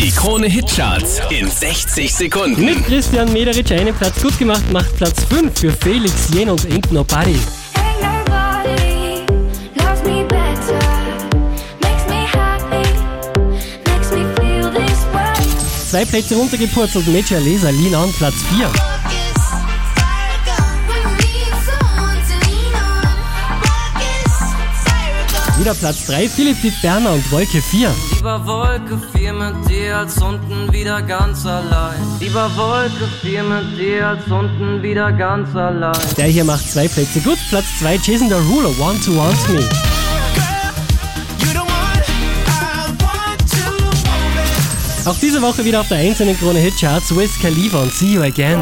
Die Krone Hitcharts in 60 Sekunden. Mit Christian Mederitsch einen Platz gut gemacht, macht Platz 5 für Felix Jen und Ain't Nobody. Ain't nobody loves me better. Makes me happy. Makes me feel this way. Zwei Plätze runtergepurzelt, Major Laser, Lean On, Platz 4. Wieder Platz 3, Philipp Diet Berner und Wolke 4. Lieber Wolke 4 mit dir als unten wieder ganz allein. Lieber Wolke 4 mit dir als unten wieder ganz allein. Der hier macht zwei Plätze gut, Platz 2, Jason Derulo, Want to Want Me. Auch diese Woche wieder auf der einzelnen Krone Hitcharts, Wiz Khalifa und See You Again.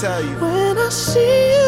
I'll